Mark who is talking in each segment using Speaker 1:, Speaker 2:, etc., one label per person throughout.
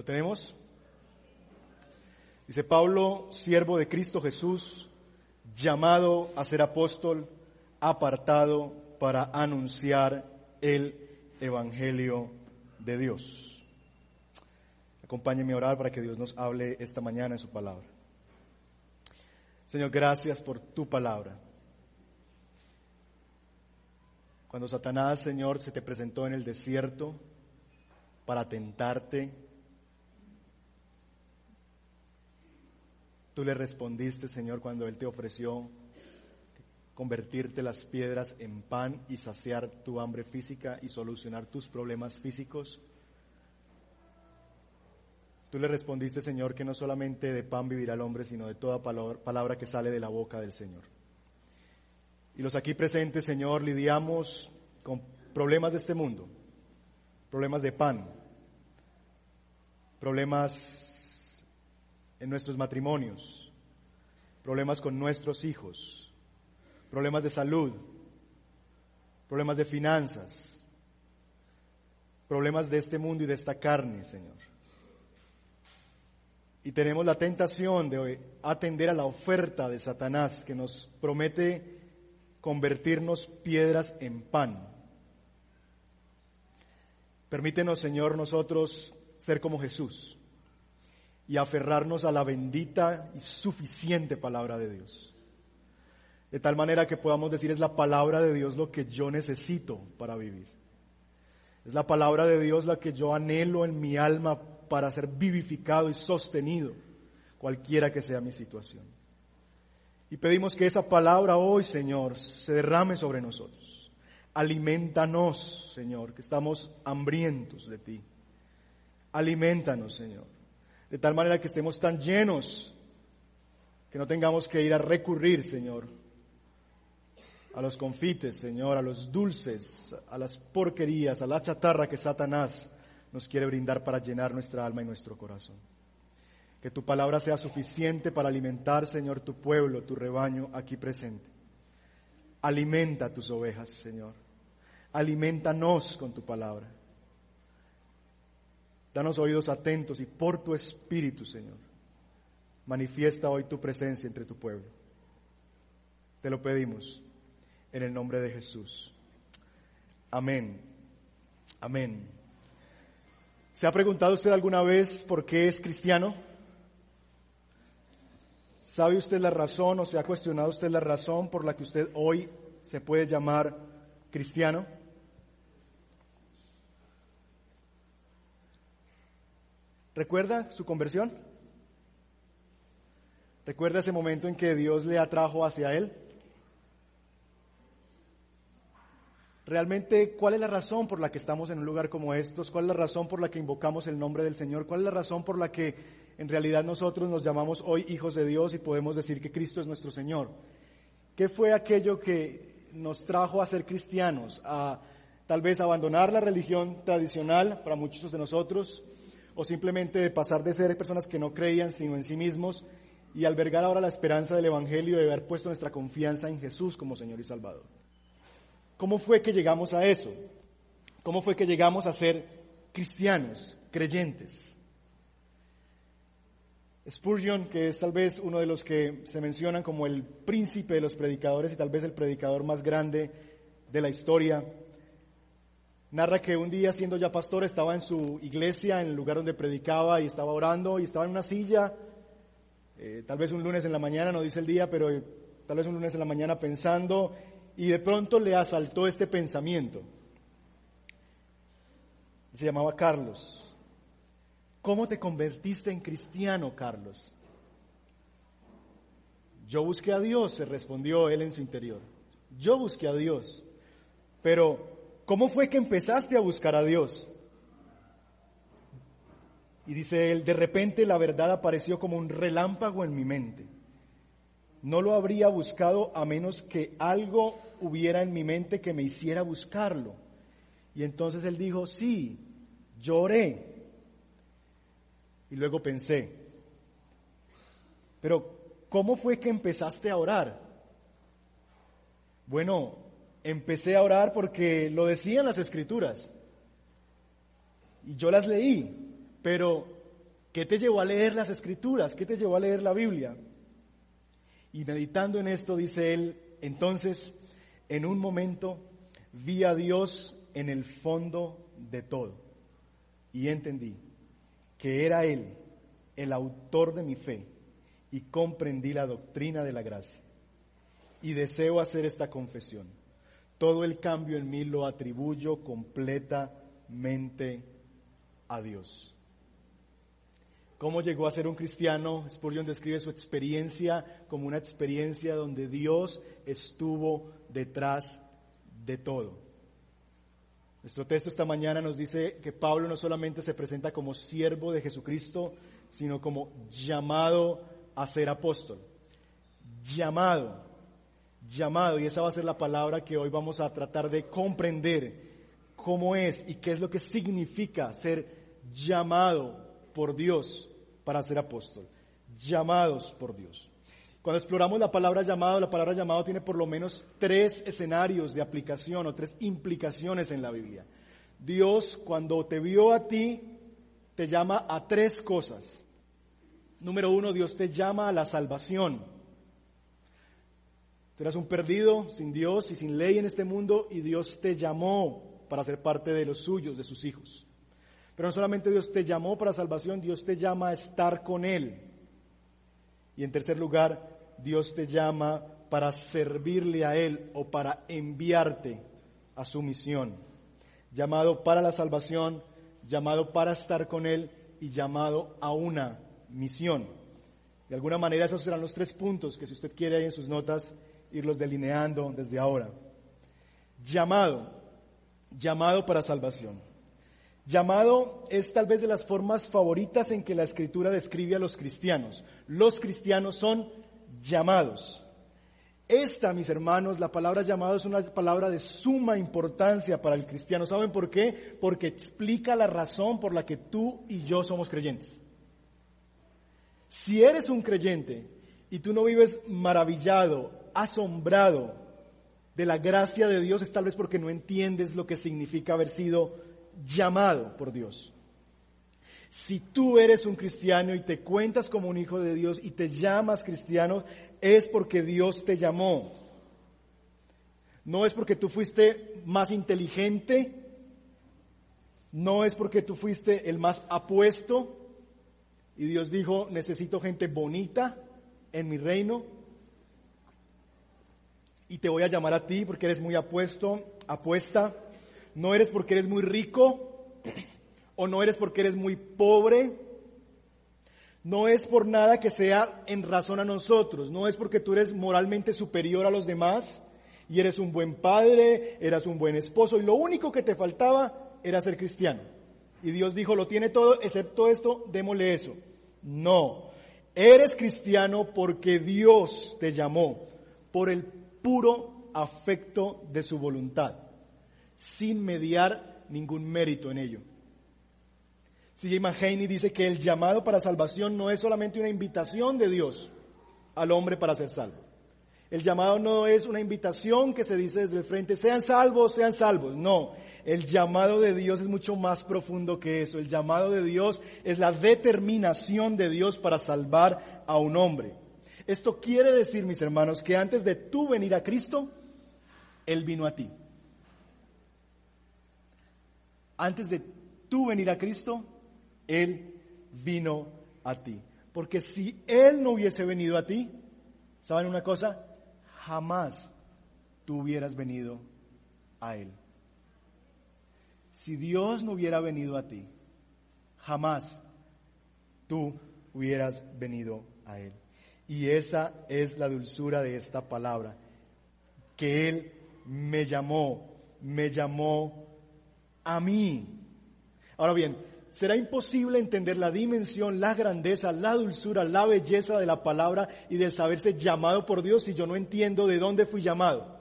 Speaker 1: ¿Lo tenemos? Dice Pablo, siervo de Cristo Jesús, llamado a ser apóstol, apartado para anunciar el Evangelio de Dios. Acompáñenme a orar para que Dios nos hable esta mañana en su palabra. Señor, gracias por tu palabra. Cuando Satanás, Señor, se te presentó en el desierto para tentarte, tú le respondiste, Señor, cuando Él te ofreció convertirte las piedras en pan y saciar tu hambre física y solucionar tus problemas físicos. Tú le respondiste, Señor, que no solamente de pan vivirá el hombre, sino de toda palabra que sale de la boca del Señor. Y los aquí presentes, Señor, lidiamos con problemas de este mundo, problemas de pan, problemas en nuestros matrimonios, problemas con nuestros hijos, problemas de salud, problemas de finanzas, problemas de este mundo y de esta carne, Señor y tenemos la tentación de atender a la oferta de Satanás que nos promete convertirnos piedras en pan. Permítenos, Señor, nosotros ser como Jesús y aferrarnos a la bendita y suficiente palabra de Dios. De tal manera que podamos decir es la palabra de Dios lo que yo necesito para vivir. Es la palabra de Dios la que yo anhelo en mi alma para ser vivificado y sostenido, cualquiera que sea mi situación. Y pedimos que esa palabra hoy, Señor, se derrame sobre nosotros. Alimentanos, Señor, que estamos hambrientos de ti. Alimentanos, Señor. De tal manera que estemos tan llenos que no tengamos que ir a recurrir, Señor, a los confites, Señor, a los dulces, a las porquerías, a la chatarra que Satanás nos quiere brindar para llenar nuestra alma y nuestro corazón. Que tu palabra sea suficiente para alimentar, Señor, tu pueblo, tu rebaño aquí presente. Alimenta tus ovejas, Señor. Alimentanos con tu palabra. Danos oídos atentos y por tu espíritu, Señor, manifiesta hoy tu presencia entre tu pueblo. Te lo pedimos en el nombre de Jesús. Amén. Amén. ¿Se ha preguntado usted alguna vez por qué es cristiano? ¿Sabe usted la razón o se ha cuestionado usted la razón por la que usted hoy se puede llamar cristiano? ¿Recuerda su conversión? ¿Recuerda ese momento en que Dios le atrajo hacia Él? realmente cuál es la razón por la que estamos en un lugar como estos, cuál es la razón por la que invocamos el nombre del Señor, cuál es la razón por la que en realidad nosotros nos llamamos hoy hijos de Dios y podemos decir que Cristo es nuestro Señor. ¿Qué fue aquello que nos trajo a ser cristianos, a tal vez abandonar la religión tradicional para muchos de nosotros, o simplemente de pasar de ser personas que no creían sino en sí mismos y albergar ahora la esperanza del Evangelio de haber puesto nuestra confianza en Jesús como Señor y Salvador? ¿Cómo fue que llegamos a eso? ¿Cómo fue que llegamos a ser cristianos, creyentes? Spurgeon, que es tal vez uno de los que se mencionan como el príncipe de los predicadores y tal vez el predicador más grande de la historia, narra que un día siendo ya pastor estaba en su iglesia, en el lugar donde predicaba y estaba orando y estaba en una silla, eh, tal vez un lunes en la mañana, no dice el día, pero tal vez un lunes en la mañana pensando y de pronto le asaltó este pensamiento. Se llamaba Carlos. ¿Cómo te convertiste en cristiano, Carlos? Yo busqué a Dios, se respondió él en su interior. Yo busqué a Dios. Pero, ¿cómo fue que empezaste a buscar a Dios? Y dice él, de repente la verdad apareció como un relámpago en mi mente. No lo habría buscado a menos que algo hubiera en mi mente que me hiciera buscarlo. Y entonces él dijo, sí, lloré. Y luego pensé, pero ¿cómo fue que empezaste a orar? Bueno, empecé a orar porque lo decían las escrituras. Y yo las leí, pero ¿qué te llevó a leer las escrituras? ¿Qué te llevó a leer la Biblia? Y meditando en esto, dice él, entonces, en un momento, vi a Dios en el fondo de todo y entendí que era Él el autor de mi fe y comprendí la doctrina de la gracia. Y deseo hacer esta confesión. Todo el cambio en mí lo atribuyo completamente a Dios. ¿Cómo llegó a ser un cristiano? Spurgeon describe su experiencia como una experiencia donde Dios estuvo detrás de todo. Nuestro texto esta mañana nos dice que Pablo no solamente se presenta como siervo de Jesucristo, sino como llamado a ser apóstol. Llamado, llamado, y esa va a ser la palabra que hoy vamos a tratar de comprender cómo es y qué es lo que significa ser llamado por Dios para ser apóstol, llamados por Dios. Cuando exploramos la palabra llamado, la palabra llamado tiene por lo menos tres escenarios de aplicación o tres implicaciones en la Biblia. Dios, cuando te vio a ti, te llama a tres cosas. Número uno, Dios te llama a la salvación. Tú eras un perdido, sin Dios y sin ley en este mundo, y Dios te llamó para ser parte de los suyos, de sus hijos. Pero no solamente Dios te llamó para salvación, Dios te llama a estar con Él. Y en tercer lugar, Dios te llama para servirle a Él o para enviarte a su misión. Llamado para la salvación, llamado para estar con Él y llamado a una misión. De alguna manera esos serán los tres puntos que si usted quiere ahí en sus notas irlos delineando desde ahora. Llamado, llamado para salvación. Llamado es tal vez de las formas favoritas en que la escritura describe a los cristianos. Los cristianos son llamados. Esta, mis hermanos, la palabra llamado es una palabra de suma importancia para el cristiano. ¿Saben por qué? Porque explica la razón por la que tú y yo somos creyentes. Si eres un creyente y tú no vives maravillado, asombrado de la gracia de Dios, es tal vez porque no entiendes lo que significa haber sido llamado por Dios. Si tú eres un cristiano y te cuentas como un hijo de Dios y te llamas cristiano, es porque Dios te llamó. No es porque tú fuiste más inteligente, no es porque tú fuiste el más apuesto y Dios dijo, necesito gente bonita en mi reino y te voy a llamar a ti porque eres muy apuesto, apuesta no eres porque eres muy rico o no eres porque eres muy pobre. No es por nada que sea en razón a nosotros, no es porque tú eres moralmente superior a los demás y eres un buen padre, eras un buen esposo y lo único que te faltaba era ser cristiano. Y Dios dijo, lo tiene todo excepto esto, démosle eso. No, eres cristiano porque Dios te llamó por el puro afecto de su voluntad sin mediar ningún mérito en ello. C.J. Mahaney dice que el llamado para salvación no es solamente una invitación de Dios al hombre para ser salvo. El llamado no es una invitación que se dice desde el frente, sean salvos, sean salvos. No, el llamado de Dios es mucho más profundo que eso. El llamado de Dios es la determinación de Dios para salvar a un hombre. Esto quiere decir, mis hermanos, que antes de tú venir a Cristo, Él vino a ti. Antes de tú venir a Cristo, Él vino a ti. Porque si Él no hubiese venido a ti, ¿saben una cosa? Jamás tú hubieras venido a Él. Si Dios no hubiera venido a ti, jamás tú hubieras venido a Él. Y esa es la dulzura de esta palabra, que Él me llamó, me llamó a mí. Ahora bien, será imposible entender la dimensión, la grandeza, la dulzura, la belleza de la palabra y de saberse llamado por Dios si yo no entiendo de dónde fui llamado.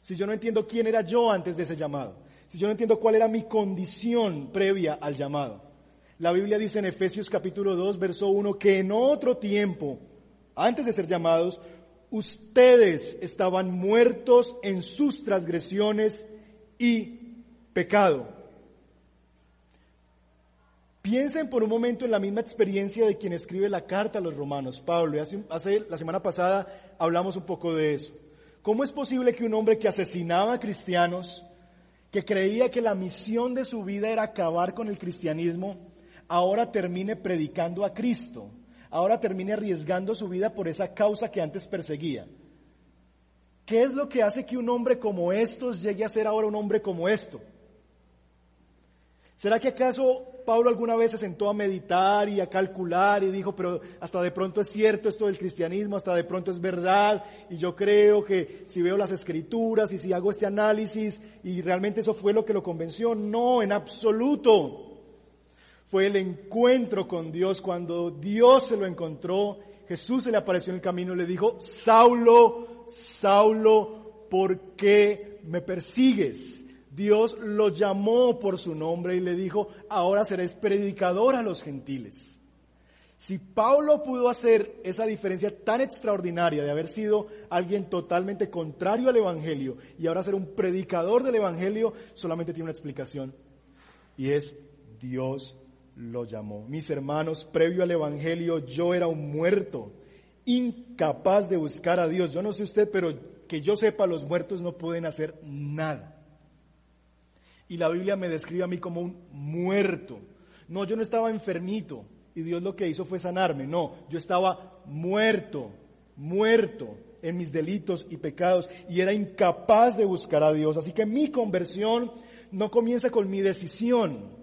Speaker 1: Si yo no entiendo quién era yo antes de ese llamado. Si yo no entiendo cuál era mi condición previa al llamado. La Biblia dice en Efesios capítulo 2, verso 1, que en otro tiempo, antes de ser llamados, ustedes estaban muertos en sus transgresiones y pecado. Piensen por un momento en la misma experiencia de quien escribe la carta a los romanos, Pablo. Y hace, hace, la semana pasada hablamos un poco de eso. ¿Cómo es posible que un hombre que asesinaba a cristianos, que creía que la misión de su vida era acabar con el cristianismo, ahora termine predicando a Cristo? Ahora termine arriesgando su vida por esa causa que antes perseguía. ¿Qué es lo que hace que un hombre como estos llegue a ser ahora un hombre como esto? ¿Será que acaso Pablo alguna vez se sentó a meditar y a calcular y dijo, pero hasta de pronto es cierto esto del cristianismo, hasta de pronto es verdad y yo creo que si veo las escrituras y si hago este análisis y realmente eso fue lo que lo convenció? No, en absoluto fue el encuentro con Dios. Cuando Dios se lo encontró, Jesús se le apareció en el camino y le dijo, Saulo, Saulo, ¿por qué me persigues? Dios lo llamó por su nombre y le dijo, ahora serás predicador a los gentiles. Si Pablo pudo hacer esa diferencia tan extraordinaria de haber sido alguien totalmente contrario al Evangelio y ahora ser un predicador del Evangelio, solamente tiene una explicación. Y es Dios lo llamó. Mis hermanos, previo al Evangelio yo era un muerto, incapaz de buscar a Dios. Yo no sé usted, pero que yo sepa, los muertos no pueden hacer nada. Y la Biblia me describe a mí como un muerto. No, yo no estaba enfermito y Dios lo que hizo fue sanarme. No, yo estaba muerto, muerto en mis delitos y pecados y era incapaz de buscar a Dios. Así que mi conversión no comienza con mi decisión,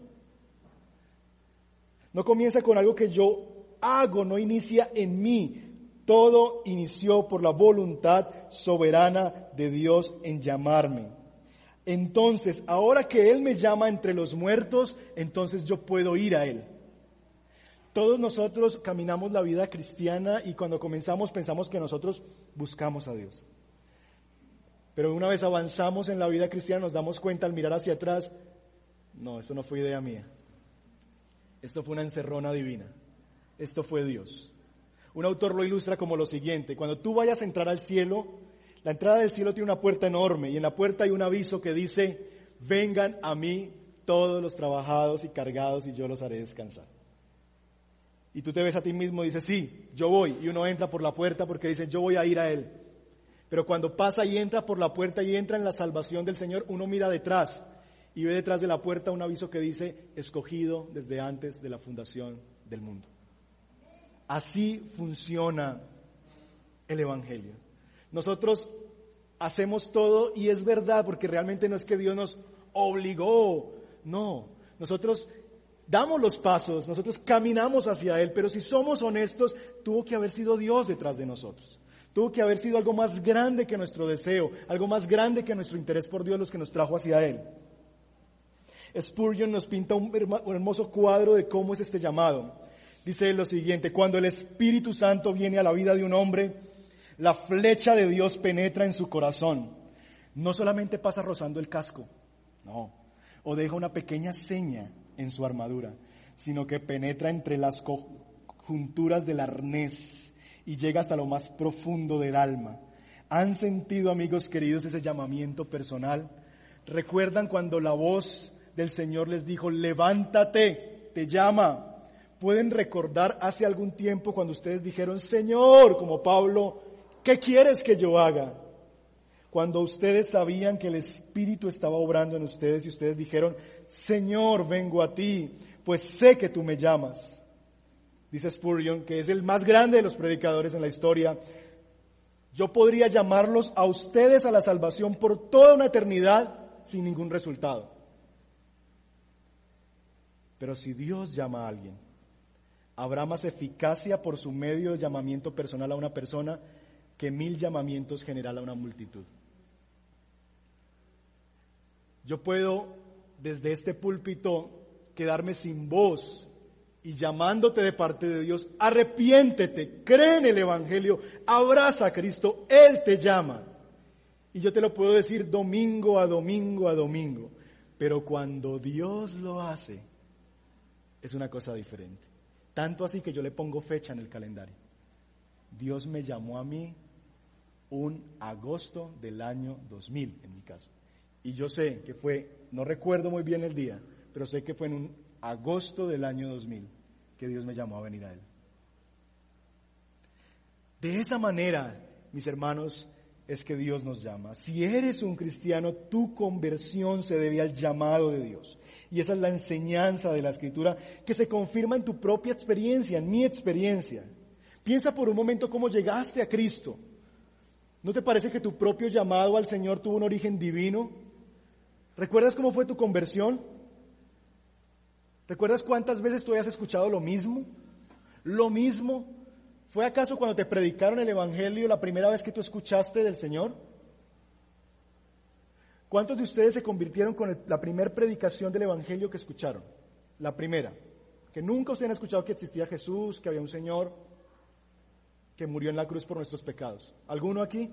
Speaker 1: no comienza con algo que yo hago, no inicia en mí. Todo inició por la voluntad soberana de Dios en llamarme. Entonces, ahora que Él me llama entre los muertos, entonces yo puedo ir a Él. Todos nosotros caminamos la vida cristiana y cuando comenzamos pensamos que nosotros buscamos a Dios. Pero una vez avanzamos en la vida cristiana nos damos cuenta al mirar hacia atrás, no, esto no fue idea mía. Esto fue una encerrona divina. Esto fue Dios. Un autor lo ilustra como lo siguiente. Cuando tú vayas a entrar al cielo, la entrada del cielo tiene una puerta enorme y en la puerta hay un aviso que dice, vengan a mí todos los trabajados y cargados y yo los haré descansar. Y tú te ves a ti mismo y dices, sí, yo voy. Y uno entra por la puerta porque dice, yo voy a ir a Él. Pero cuando pasa y entra por la puerta y entra en la salvación del Señor, uno mira detrás y ve detrás de la puerta un aviso que dice, escogido desde antes de la fundación del mundo. Así funciona el Evangelio. Nosotros hacemos todo y es verdad porque realmente no es que Dios nos obligó, no, nosotros damos los pasos, nosotros caminamos hacia Él, pero si somos honestos, tuvo que haber sido Dios detrás de nosotros. Tuvo que haber sido algo más grande que nuestro deseo, algo más grande que nuestro interés por Dios los que nos trajo hacia Él. Spurgeon nos pinta un hermoso cuadro de cómo es este llamado. Dice lo siguiente, cuando el Espíritu Santo viene a la vida de un hombre, la flecha de Dios penetra en su corazón. No solamente pasa rozando el casco, no, o deja una pequeña seña en su armadura, sino que penetra entre las conjunturas del arnés y llega hasta lo más profundo del alma. ¿Han sentido, amigos queridos, ese llamamiento personal? ¿Recuerdan cuando la voz del Señor les dijo, levántate, te llama. Pueden recordar hace algún tiempo cuando ustedes dijeron, Señor, como Pablo, ¿qué quieres que yo haga? Cuando ustedes sabían que el Espíritu estaba obrando en ustedes y ustedes dijeron, Señor, vengo a ti, pues sé que tú me llamas. Dice Spurgeon, que es el más grande de los predicadores en la historia. Yo podría llamarlos a ustedes a la salvación por toda una eternidad sin ningún resultado. Pero si Dios llama a alguien, habrá más eficacia por su medio de llamamiento personal a una persona que mil llamamientos general a una multitud. Yo puedo desde este púlpito quedarme sin voz y llamándote de parte de Dios, arrepiéntete, cree en el Evangelio, abraza a Cristo, Él te llama. Y yo te lo puedo decir domingo a domingo a domingo. Pero cuando Dios lo hace, es una cosa diferente. Tanto así que yo le pongo fecha en el calendario. Dios me llamó a mí un agosto del año 2000, en mi caso. Y yo sé que fue, no recuerdo muy bien el día, pero sé que fue en un agosto del año 2000 que Dios me llamó a venir a Él. De esa manera, mis hermanos, es que Dios nos llama. Si eres un cristiano, tu conversión se debe al llamado de Dios. Y esa es la enseñanza de la escritura que se confirma en tu propia experiencia, en mi experiencia. Piensa por un momento cómo llegaste a Cristo. ¿No te parece que tu propio llamado al Señor tuvo un origen divino? ¿Recuerdas cómo fue tu conversión? ¿Recuerdas cuántas veces tú hayas escuchado lo mismo? Lo mismo. ¿Fue acaso cuando te predicaron el Evangelio la primera vez que tú escuchaste del Señor? ¿Cuántos de ustedes se convirtieron con la primera predicación del Evangelio que escucharon? La primera. Que nunca ustedes han escuchado que existía Jesús, que había un Señor que murió en la cruz por nuestros pecados. ¿Alguno aquí?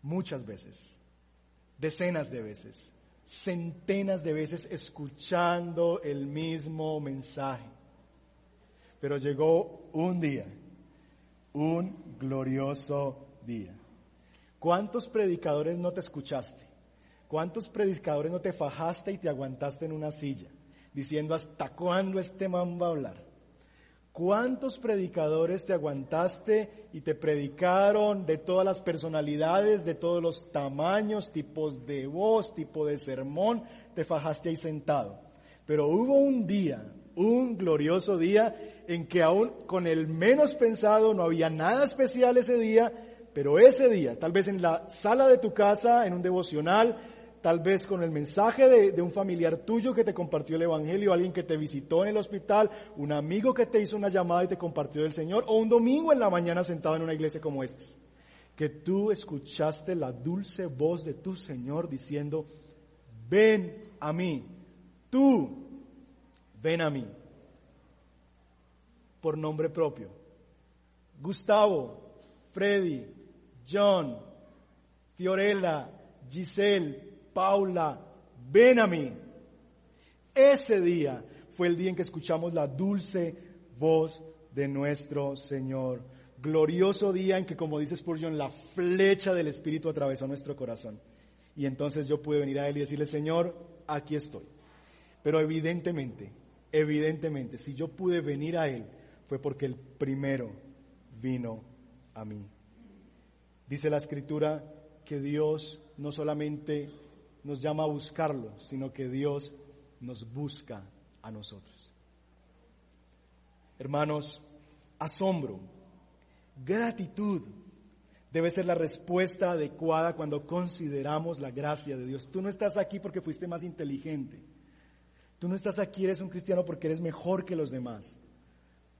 Speaker 1: Muchas veces. Decenas de veces. Centenas de veces escuchando el mismo mensaje. Pero llegó un día, un glorioso día ¿Cuántos predicadores no te escuchaste? ¿Cuántos predicadores no te fajaste y te aguantaste en una silla diciendo hasta cuándo este man va a hablar? ¿Cuántos predicadores te aguantaste y te predicaron de todas las personalidades, de todos los tamaños, tipos de voz, tipo de sermón? Te fajaste ahí sentado. Pero hubo un día, un glorioso día, en que aún con el menos pensado no había nada especial ese día, pero ese día, tal vez en la sala de tu casa, en un devocional, tal vez con el mensaje de, un familiar tuyo que te compartió el Evangelio, alguien que te visitó en el hospital, un amigo que te hizo una llamada y te compartió del Señor, o un domingo en la mañana sentado en una iglesia como esta, que tú escuchaste la dulce voz de tu Señor diciendo, ven a mí, tú, ven a mí, por nombre propio. Gustavo, Freddy, John, Fiorella, Giselle, Paula, ven a mí. Ese día fue el día en que escuchamos la dulce voz de nuestro Señor. Glorioso día en que, como dice Spurgeon, la flecha del Espíritu atravesó nuestro corazón. Y entonces yo pude venir a Él y decirle, Señor, aquí estoy. Pero evidentemente, evidentemente, si yo pude venir a Él, fue porque el primero vino a mí. Dice la escritura que Dios no solamente nos llama a buscarlo, sino que Dios nos busca a nosotros. Hermanos, asombro, gratitud debe ser la respuesta adecuada cuando consideramos la gracia de Dios. Tú no estás aquí porque fuiste más inteligente. Tú no estás aquí, eres un cristiano porque eres mejor que los demás.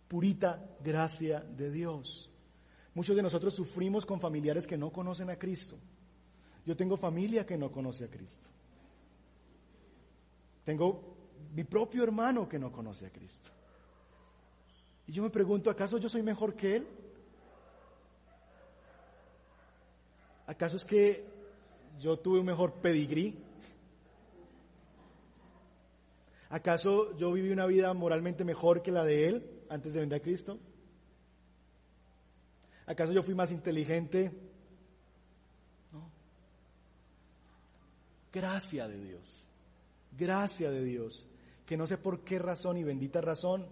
Speaker 1: Purita gracia de Dios. Muchos de nosotros sufrimos con familiares que no conocen a Cristo. Yo tengo familia que no conoce a Cristo. Tengo mi propio hermano que no conoce a Cristo. Y yo me pregunto, ¿acaso yo soy mejor que él? ¿Acaso es que yo tuve un mejor pedigrí? ¿Acaso yo viví una vida moralmente mejor que la de él antes de venir a Cristo? ¿Acaso yo fui más inteligente? No. Gracia de Dios. Gracia de Dios. Que no sé por qué razón y bendita razón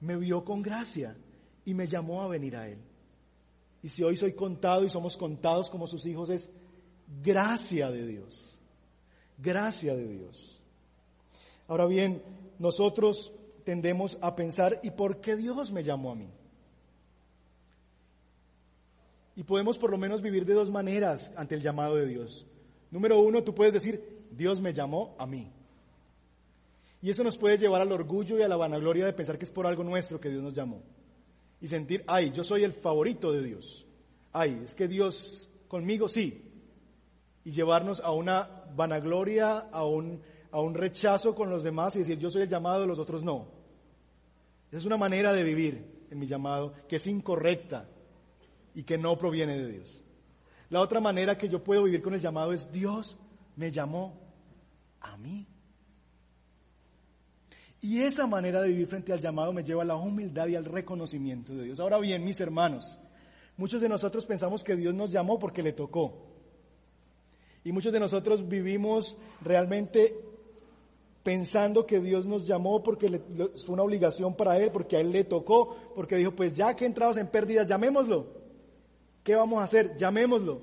Speaker 1: me vio con gracia y me llamó a venir a Él. Y si hoy soy contado y somos contados como sus hijos es gracia de Dios. Gracia de Dios. Ahora bien, nosotros tendemos a pensar, ¿y por qué Dios me llamó a mí? Y podemos por lo menos vivir de dos maneras ante el llamado de Dios. Número uno, tú puedes decir, Dios me llamó a mí. Y eso nos puede llevar al orgullo y a la vanagloria de pensar que es por algo nuestro que Dios nos llamó. Y sentir, ay, yo soy el favorito de Dios. Ay, es que Dios conmigo sí. Y llevarnos a una vanagloria, a un, a un rechazo con los demás y decir, yo soy el llamado, los otros no. Esa es una manera de vivir en mi llamado que es incorrecta y que no proviene de Dios. La otra manera que yo puedo vivir con el llamado es Dios me llamó a mí. Y esa manera de vivir frente al llamado me lleva a la humildad y al reconocimiento de Dios. Ahora bien, mis hermanos, muchos de nosotros pensamos que Dios nos llamó porque le tocó. Y muchos de nosotros vivimos realmente pensando que Dios nos llamó porque le, fue una obligación para Él, porque a Él le tocó, porque dijo, pues ya que entrados en pérdidas, llamémoslo. ¿Qué vamos a hacer? Llamémoslo.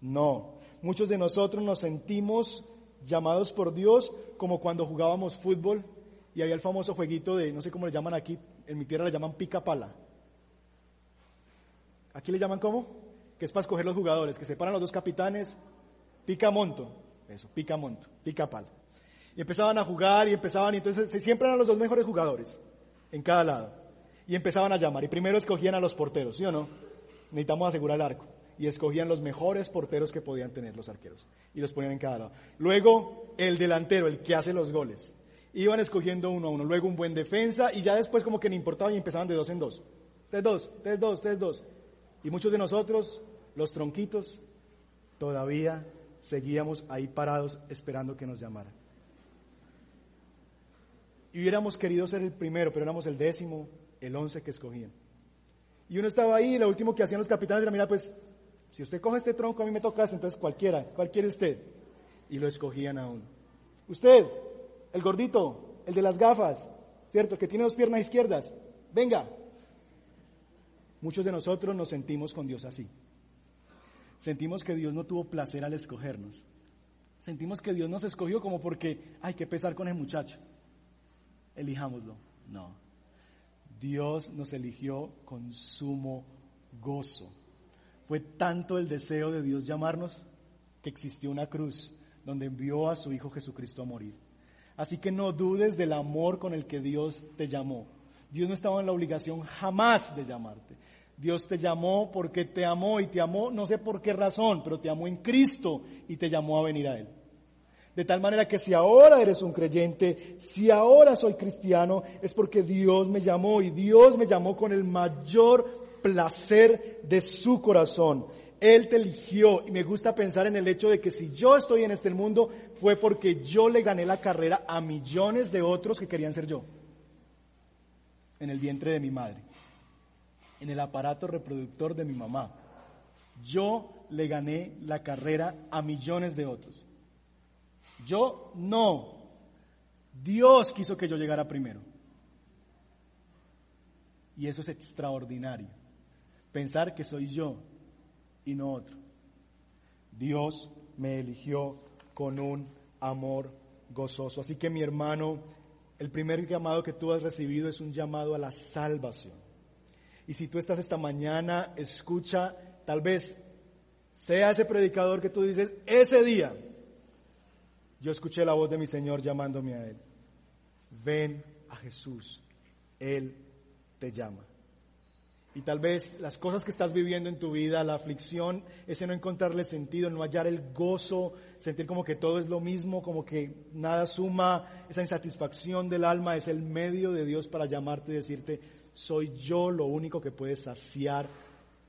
Speaker 1: No, muchos de nosotros nos sentimos llamados por Dios como cuando jugábamos fútbol y había el famoso jueguito de, no sé cómo le llaman aquí, en mi tierra le llaman pica pala. ¿Aquí le llaman cómo? Que es para escoger los jugadores, que se paran los dos capitanes, pica monto, eso, pica monto, pica pala. Y empezaban a jugar y empezaban, y entonces siempre eran los dos mejores jugadores en cada lado. Y empezaban a llamar, y primero escogían a los porteros, ¿sí o no? Necesitamos asegurar el arco. Y escogían los mejores porteros que podían tener los arqueros. Y los ponían en cada lado. Luego, el delantero, el que hace los goles iban escogiendo uno a uno, luego un buen defensa y ya después como que no importaba y empezaban de dos en dos. Tres dos, tres dos, tres dos. Y muchos de nosotros, los tronquitos, todavía seguíamos ahí parados esperando que nos llamaran. Y hubiéramos querido ser el primero, pero éramos el décimo, el once que escogían. Y uno estaba ahí y lo último que hacían los capitanes era, mira, pues, si usted coge este tronco, a mí me tocas, entonces cualquiera, cualquiera usted. Y lo escogían a uno. Usted, el gordito, el de las gafas, ¿cierto? El que tiene dos piernas izquierdas. Venga. Muchos de nosotros nos sentimos con Dios así. Sentimos que Dios no tuvo placer al escogernos. Sentimos que Dios nos escogió como porque hay que pesar con el muchacho. Elijámoslo. No. Dios nos eligió con sumo gozo. Fue tanto el deseo de Dios llamarnos que existió una cruz donde envió a su Hijo Jesucristo a morir. Así que no dudes del amor con el que Dios te llamó. Dios no estaba en la obligación jamás de llamarte. Dios te llamó porque te amó y te amó no sé por qué razón, pero te amó en Cristo y te llamó a venir a Él. De tal manera que si ahora eres un creyente, si ahora soy cristiano, es porque Dios me llamó y Dios me llamó con el mayor placer de su corazón. Él te eligió y me gusta pensar en el hecho de que si yo estoy en este mundo fue porque yo le gané la carrera a millones de otros que querían ser yo. En el vientre de mi madre, en el aparato reproductor de mi mamá. Yo le gané la carrera a millones de otros. Yo no. Dios quiso que yo llegara primero. Y eso es extraordinario. Pensar que soy yo y no otro. Dios me eligió con un amor gozoso. Así que mi hermano, el primer llamado que tú has recibido es un llamado a la salvación. Y si tú estás esta mañana, escucha, tal vez sea ese predicador que tú dices, ese día, yo escuché la voz de mi Señor llamándome a Él. Ven a Jesús, Él te llama. Y tal vez las cosas que estás viviendo en tu vida, la aflicción, ese no encontrarle sentido, no hallar el gozo, sentir como que todo es lo mismo, como que nada suma, esa insatisfacción del alma es el medio de Dios para llamarte y decirte, soy yo lo único que puede saciar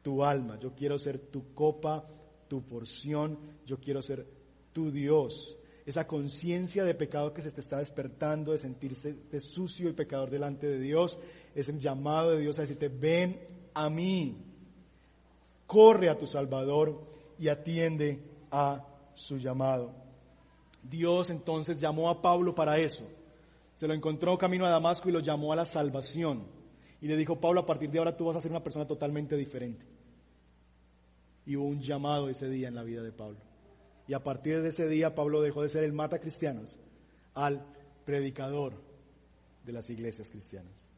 Speaker 1: tu alma. Yo quiero ser tu copa, tu porción, yo quiero ser tu Dios. Esa conciencia de pecado que se te está despertando, de sentirse sucio y pecador delante de Dios, es el llamado de Dios a decirte, ven a mí. Corre a tu Salvador y atiende a su llamado. Dios entonces llamó a Pablo para eso. Se lo encontró camino a Damasco y lo llamó a la salvación. Y le dijo, Pablo, a partir de ahora tú vas a ser una persona totalmente diferente. Y hubo un llamado ese día en la vida de Pablo. Y a partir de ese día Pablo dejó de ser el mata cristianos al predicador de las iglesias cristianas.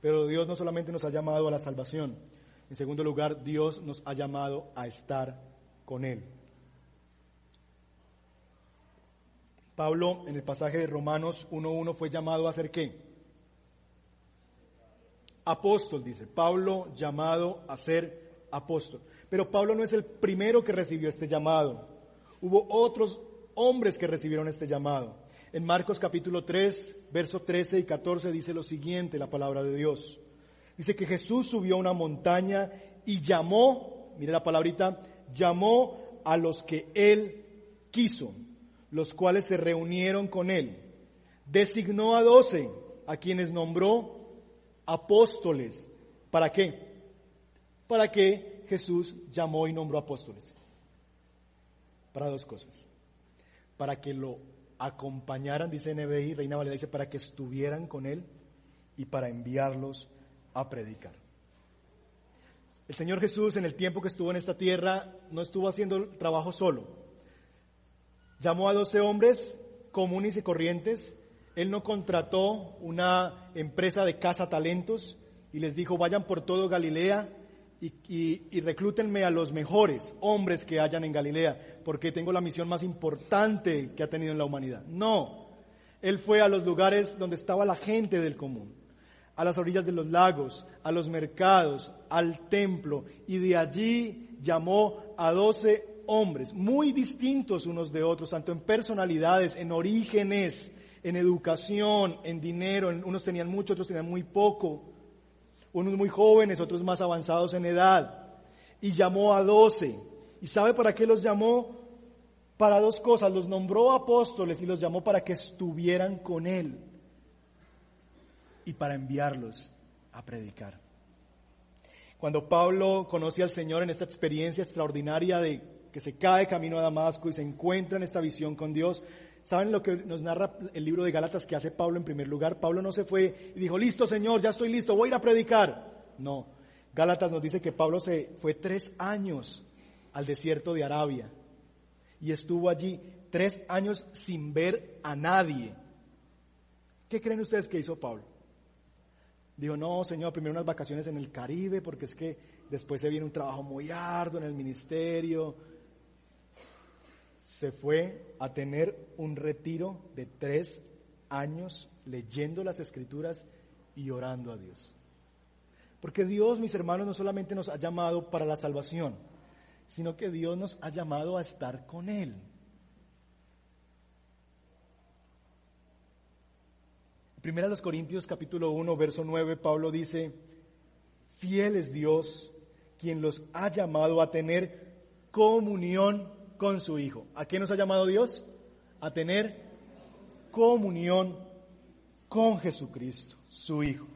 Speaker 1: Pero Dios no solamente nos ha llamado a la salvación, en segundo lugar, Dios nos ha llamado a estar con Él. Pablo en el pasaje de Romanos 1.1 fue llamado a ser qué? Apóstol, dice. Pablo llamado a ser apóstol. Pero Pablo no es el primero que recibió este llamado. Hubo otros hombres que recibieron este llamado. En Marcos capítulo 3, versos 13 y 14 dice lo siguiente, la palabra de Dios. Dice que Jesús subió a una montaña y llamó, mire la palabrita, llamó a los que él quiso, los cuales se reunieron con él. Designó a doce, a quienes nombró apóstoles. ¿Para qué? Para que Jesús llamó y nombró apóstoles. Para dos cosas. Para que lo acompañaran, dice NBI, Reina Valera dice, para que estuvieran con él y para enviarlos a predicar. El Señor Jesús en el tiempo que estuvo en esta tierra no estuvo haciendo trabajo solo. Llamó a doce hombres comunes y corrientes. Él no contrató una empresa de caza talentos y les dijo vayan por todo Galilea y, reclútenme a los mejores hombres que hayan en Galilea porque tengo la misión más importante que ha tenido en la humanidad. No, él fue a los lugares donde estaba la gente del común a las orillas de los lagos, a los mercados, al templo, y de allí llamó a doce hombres, muy distintos unos de otros, tanto en personalidades, en orígenes, en educación, en dinero, unos tenían mucho, otros tenían muy poco, unos muy jóvenes, otros más avanzados en edad, y llamó a doce. ¿Y sabe para qué los llamó? Para dos cosas, los nombró apóstoles y los llamó para que estuvieran con él y para enviarlos a predicar. Cuando Pablo conoce al Señor en esta experiencia extraordinaria de que se cae camino a Damasco y se encuentra en esta visión con Dios, ¿saben lo que nos narra el libro de Gálatas que hace Pablo en primer lugar? Pablo no se fue y dijo, listo Señor, ya estoy listo, voy a ir a predicar. No, Gálatas nos dice que Pablo se fue tres años al desierto de Arabia y estuvo allí tres años sin ver a nadie. ¿Qué creen ustedes que hizo Pablo? Dijo, no, Señor, primero unas vacaciones en el Caribe, porque es que después se viene un trabajo muy arduo en el ministerio. Se fue a tener un retiro de tres años leyendo las escrituras y orando a Dios. Porque Dios, mis hermanos, no solamente nos ha llamado para la salvación, sino que Dios nos ha llamado a estar con Él. Primera los Corintios capítulo 1, verso 9, Pablo dice, fiel es Dios quien los ha llamado a tener comunión con su Hijo. ¿A qué nos ha llamado Dios? A tener comunión con Jesucristo, su Hijo.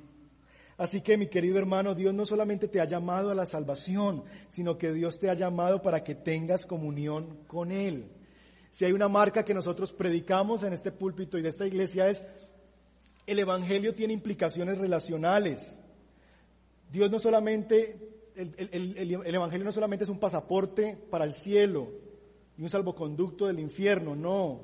Speaker 1: Así que mi querido hermano, Dios no solamente te ha llamado a la salvación, sino que Dios te ha llamado para que tengas comunión con Él. Si hay una marca que nosotros predicamos en este púlpito y de esta iglesia es el Evangelio tiene implicaciones relacionales. Dios no solamente, el, Evangelio no solamente es un pasaporte para el cielo y un salvoconducto del infierno, no.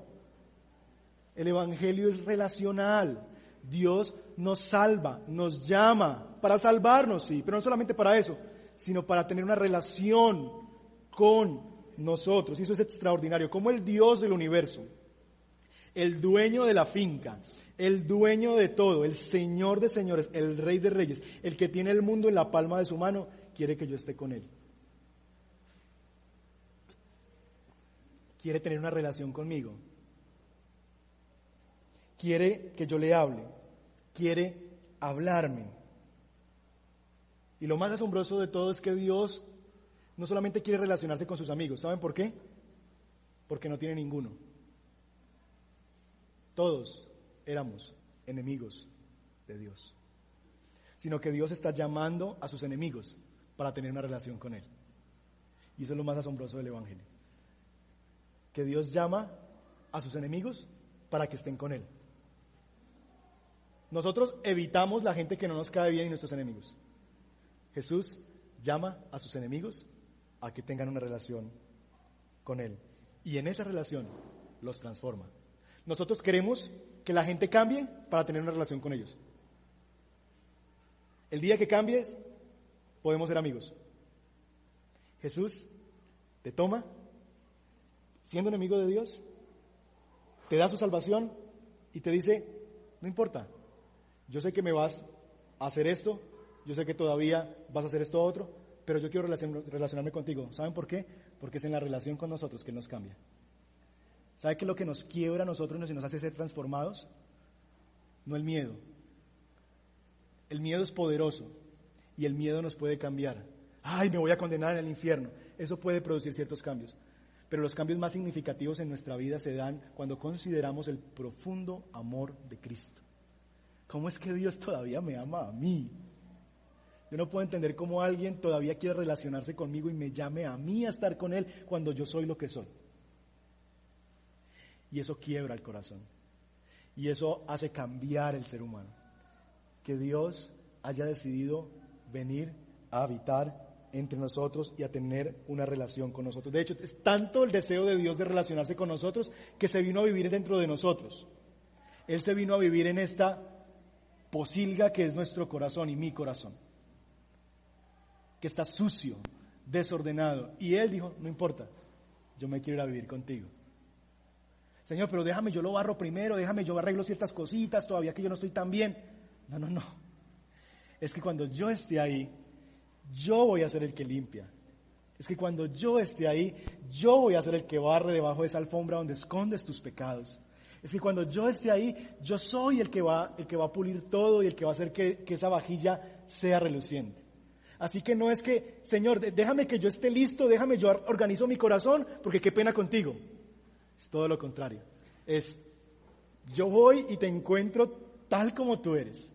Speaker 1: El Evangelio es relacional. Dios nos salva, nos llama para salvarnos, sí, pero no solamente para eso, sino para tener una relación con nosotros. Y eso es extraordinario. Como el Dios del universo, el dueño de la finca, el dueño de todo, el Señor de señores, el Rey de reyes, el que tiene el mundo en la palma de su mano, quiere que yo esté con Él. Quiere tener una relación conmigo. Quiere que yo le hable. Quiere hablarme. Y lo más asombroso de todo es que Dios no solamente quiere relacionarse con sus amigos. ¿Saben por qué? Porque no tiene ninguno. Todos éramos enemigos de Dios, sino que Dios está llamando a sus enemigos para tener una relación con Él. Y eso es lo más asombroso del Evangelio. Que Dios llama a sus enemigos para que estén con Él. Nosotros evitamos la gente que no nos cae bien y nuestros enemigos. Jesús llama a sus enemigos a que tengan una relación con Él. Y en esa relación los transforma. Nosotros queremos que la gente cambie para tener una relación con ellos. El día que cambies, podemos ser amigos. Jesús te toma, siendo enemigo de Dios, te da su salvación y te dice, no importa, yo sé que me vas a hacer esto, yo sé que todavía vas a hacer esto otro, pero yo quiero relacionarme contigo. ¿Saben por qué? Porque es en la relación con nosotros que nos cambia. ¿Sabe qué es lo que nos quiebra a nosotros y nos hace ser transformados? No el miedo. El miedo es poderoso y el miedo nos puede cambiar. Ay, me voy a condenar en el infierno. Eso puede producir ciertos cambios. Pero los cambios más significativos en nuestra vida se dan cuando consideramos el profundo amor de Cristo. ¿Cómo es que Dios todavía me ama a mí? Yo no puedo entender cómo alguien todavía quiere relacionarse conmigo y me llame a mí a estar con Él cuando yo soy lo que soy. Y eso quiebra el corazón. Y eso hace cambiar el ser humano. Que Dios haya decidido venir a habitar entre nosotros y a tener una relación con nosotros. De hecho, es tanto el deseo de Dios de relacionarse con nosotros que se vino a vivir dentro de nosotros. Él se vino a vivir en esta posilga que es nuestro corazón y mi corazón que está sucio, desordenado. Y él dijo, no importa, yo me quiero ir a vivir contigo. Señor, pero déjame, yo lo barro primero, déjame, yo arreglo ciertas cositas, todavía que yo no estoy tan bien. No, no, no. Es que cuando yo esté ahí, yo voy a ser el que limpia. Es que cuando yo esté ahí, yo voy a ser el que barre debajo de esa alfombra donde escondes tus pecados. Es que cuando yo esté ahí, yo soy el que va, el que va a pulir todo y el que va a hacer que, que esa vajilla sea reluciente. Así que no es que, Señor, déjame que yo esté listo, déjame yo organizo mi corazón, porque qué pena contigo. Es todo lo contrario. Es, yo voy y te encuentro tal como tú eres.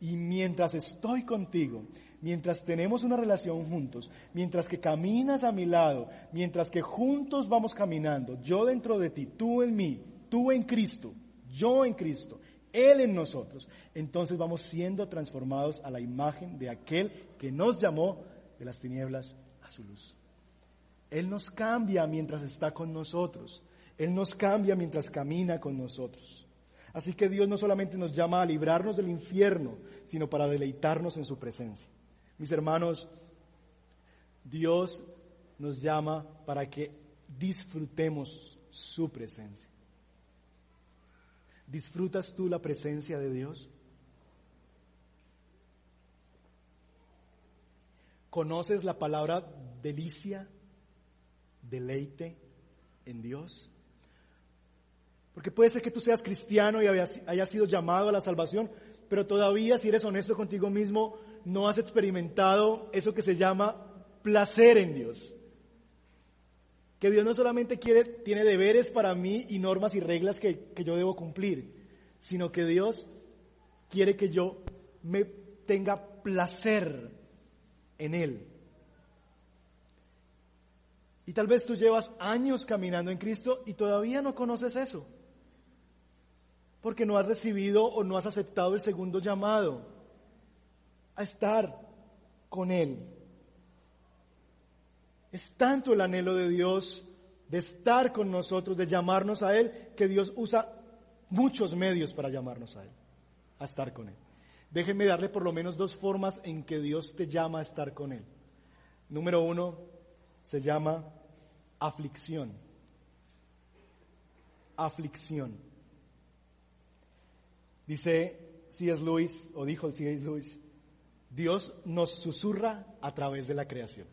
Speaker 1: Y mientras estoy contigo, mientras tenemos una relación juntos, mientras que caminas a mi lado, mientras que juntos vamos caminando, yo dentro de ti, tú en mí, tú en Cristo, yo en Cristo, él en nosotros, entonces vamos siendo transformados a la imagen de aquel que nos llamó de las tinieblas a su luz. Él nos cambia mientras está con nosotros. Él nos cambia mientras camina con nosotros. Así que Dios no solamente nos llama a librarnos del infierno, sino para deleitarnos en su presencia. Mis hermanos, Dios nos llama para que disfrutemos su presencia. ¿Disfrutas tú la presencia de Dios? ¿Conoces la palabra delicia, deleite en Dios? Porque puede ser que tú seas cristiano y hayas sido llamado a la salvación, pero todavía si eres honesto contigo mismo, no has experimentado eso que se llama placer en Dios. Que Dios no solamente quiere, tiene deberes para mí y normas y reglas que, que yo debo cumplir, sino que Dios quiere que yo me tenga placer en Él. Y tal vez tú llevas años caminando en Cristo y todavía no conoces eso. Porque no has recibido o no has aceptado el segundo llamado a estar con Él. Es tanto el anhelo de Dios de estar con nosotros, de llamarnos a Él, que Dios usa muchos medios para llamarnos a Él, a estar con Él. Déjenme darle por lo menos dos formas en que Dios te llama a estar con Él. Número uno, se llama aflicción. Aflicción. Dice C.S. Lewis, o dijo C.S. Lewis, Dios nos susurra a través de la creación.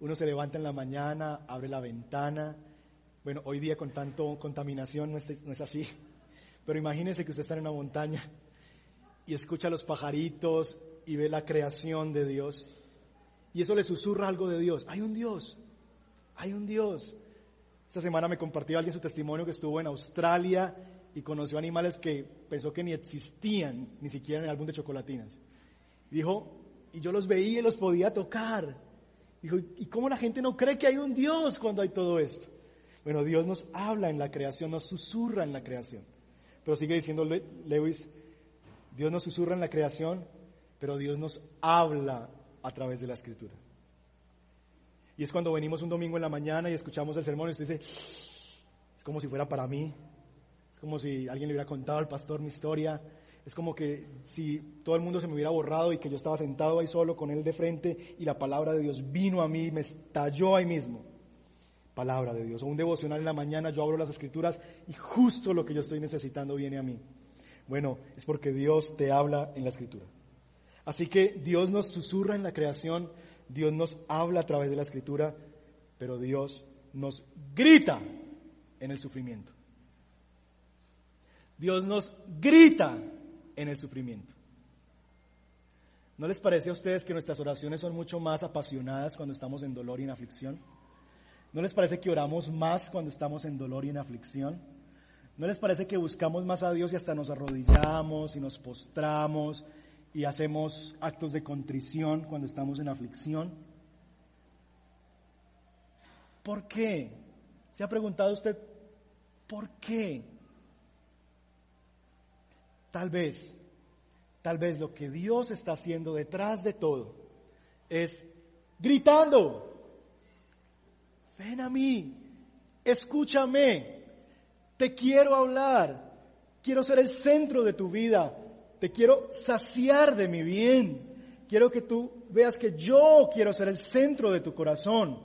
Speaker 1: Uno se levanta en la mañana, abre la ventana. Bueno, hoy día con tanto contaminación no es, así. Pero imagínese que usted está en una montaña y escucha a los pajaritos y ve la creación de Dios. Y eso le susurra algo de Dios. Hay un Dios. Hay un Dios. Esta semana me compartió alguien su testimonio que estuvo en Australia y conoció animales que pensó que ni existían, ni siquiera en el álbum de chocolatinas. Dijo, y yo los veía y los podía tocar. Dijo, ¿y cómo la gente no cree que hay un Dios cuando hay todo esto? Bueno, Dios nos habla en la creación, nos susurra en la creación. Pero sigue diciendo Lewis, Dios nos susurra en la creación, pero Dios nos habla a través de la escritura. Y es cuando venimos un domingo en la mañana y escuchamos el sermón y usted dice, es como si fuera para mí, es como si alguien le hubiera contado al pastor mi historia, es como que si todo el mundo se me hubiera borrado y que yo estaba sentado ahí solo con él de frente y la palabra de Dios vino a mí, me estalló ahí mismo. Palabra de Dios. O un devocional en la mañana, yo abro las escrituras y justo lo que yo estoy necesitando viene a mí. Bueno, es porque Dios te habla en la escritura. Así que Dios nos susurra en la creación, Dios nos habla a través de la escritura, pero Dios nos grita en el sufrimiento. Dios nos grita en el sufrimiento. ¿No les parece a ustedes que nuestras oraciones son mucho más apasionadas cuando estamos en dolor y en aflicción? ¿No les parece que oramos más cuando estamos en dolor y en aflicción? ¿No les parece que buscamos más a Dios y hasta nos arrodillamos y nos postramos y hacemos actos de contrición cuando estamos en aflicción? ¿Por qué? ¿Se ha preguntado usted por qué? Tal vez, tal vez lo que Dios está haciendo detrás de todo es gritando, ven a mí, escúchame, te quiero hablar, quiero ser el centro de tu vida, te quiero saciar de mi bien, quiero que tú veas que yo quiero ser el centro de tu corazón.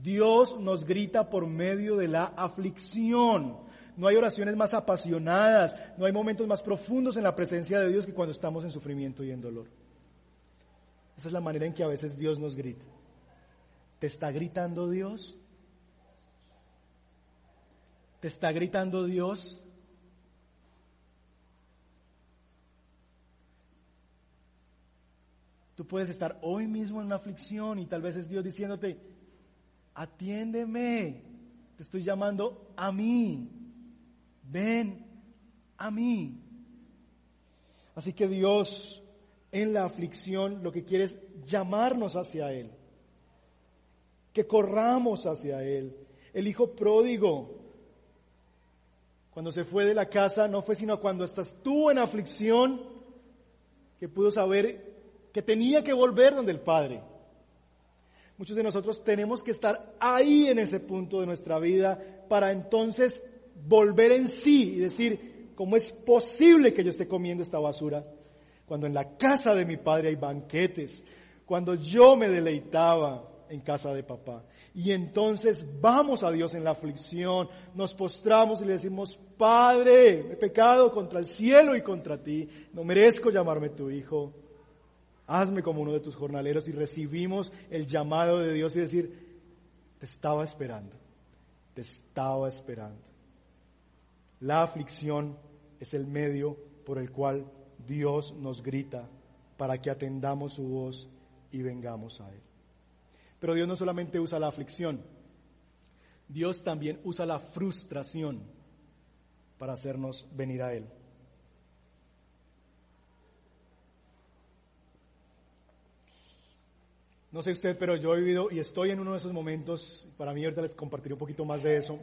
Speaker 1: Dios nos grita por medio de la aflicción. No hay oraciones más apasionadas, no hay momentos más profundos en la presencia de Dios que cuando estamos en sufrimiento y en dolor. Esa es la manera en que a veces Dios nos grita. ¿Te está gritando Dios? ¿Te está gritando Dios? Tú puedes estar hoy mismo en una aflicción y tal vez es Dios diciéndote, atiéndeme, te estoy llamando a mí, ven a mí. Así que Dios en la aflicción lo que quiere es llamarnos hacia Él que corramos hacia Él. El hijo pródigo, cuando se fue de la casa, no fue sino cuando estuvo en aflicción que pudo saber que tenía que volver donde el Padre. Muchos de nosotros tenemos que estar ahí en ese punto de nuestra vida para entonces volver en sí y decir, ¿cómo es posible que yo esté comiendo esta basura? Cuando en la casa de mi Padre hay banquetes, cuando yo me deleitaba, en casa de papá. Y entonces vamos a Dios en la aflicción, nos postramos y le decimos, Padre, he pecado contra el cielo y contra ti, no merezco llamarme tu hijo, hazme como uno de tus jornaleros y recibimos el llamado de Dios y decir, te estaba esperando, te estaba esperando. La aflicción es el medio por el cual Dios nos grita para que atendamos su voz y vengamos a Él. Pero Dios no solamente usa la aflicción, Dios también usa la frustración para hacernos venir a Él. No sé usted, pero yo he vivido y estoy en uno de esos momentos, para mí ahorita les compartiré un poquito más de eso.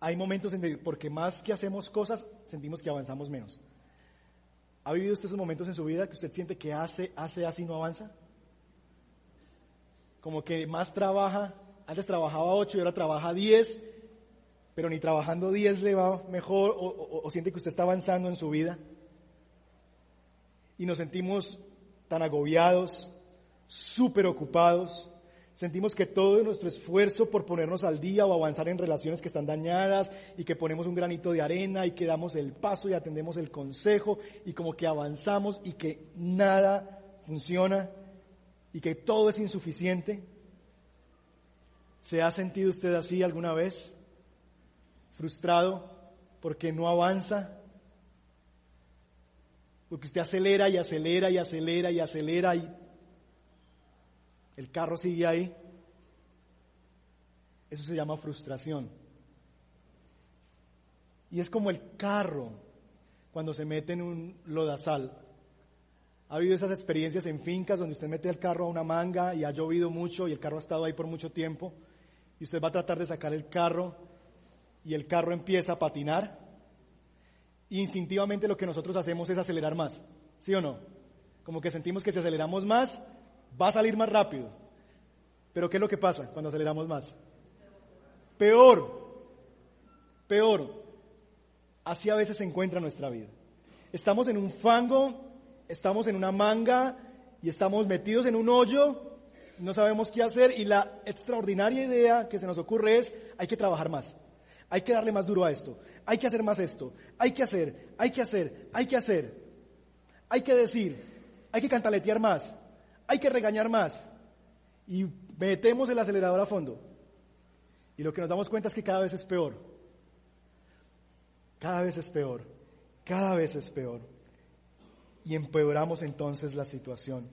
Speaker 1: Hay momentos en que, porque más que hacemos cosas, sentimos que avanzamos menos. ¿Ha vivido usted esos momentos en su vida que usted siente que hace, hace, hace y no avanza? como que más trabaja, antes trabajaba 8 y ahora trabaja 10, pero ni trabajando 10 le va mejor o, o siente que usted está avanzando en su vida. Y nos sentimos tan agobiados, súper ocupados, sentimos que todo nuestro esfuerzo por ponernos al día o avanzar en relaciones que están dañadas y que ponemos un granito de arena y que damos el paso y atendemos el consejo y como que avanzamos y que nada funciona y que todo es insuficiente? ¿Se ha sentido usted así alguna vez? ¿Frustrado porque no avanza? Porque usted acelera y acelera y acelera y acelera y el carro sigue ahí. Eso se llama frustración. Y es como el carro cuando se mete en un lodazal. ¿Ha habido esas experiencias en fincas donde usted mete el carro a una manga y ha llovido mucho y el carro ha estado ahí por mucho tiempo? Y usted va a tratar de sacar el carro y el carro empieza a patinar. Instintivamente lo que nosotros hacemos es acelerar más. ¿Sí o no? Como que sentimos que si aceleramos más, va a salir más rápido. Pero ¿qué es lo que pasa cuando aceleramos más? Peor. Peor. Así a veces se encuentra nuestra vida. Estamos en un fango estamos en una manga y estamos metidos en un hoyo, no sabemos qué hacer y la extraordinaria idea que se nos ocurre es hay que trabajar más, hay que darle más duro a esto, hay que hacer más esto, hay que hacer, hay que hacer, hay que hacer, hay que decir, hay que cantaletear más, hay que regañar más y metemos el acelerador a fondo. Y lo que nos damos cuenta es que cada vez es peor. Cada vez es peor. Cada vez es peor y empeoramos entonces la situación.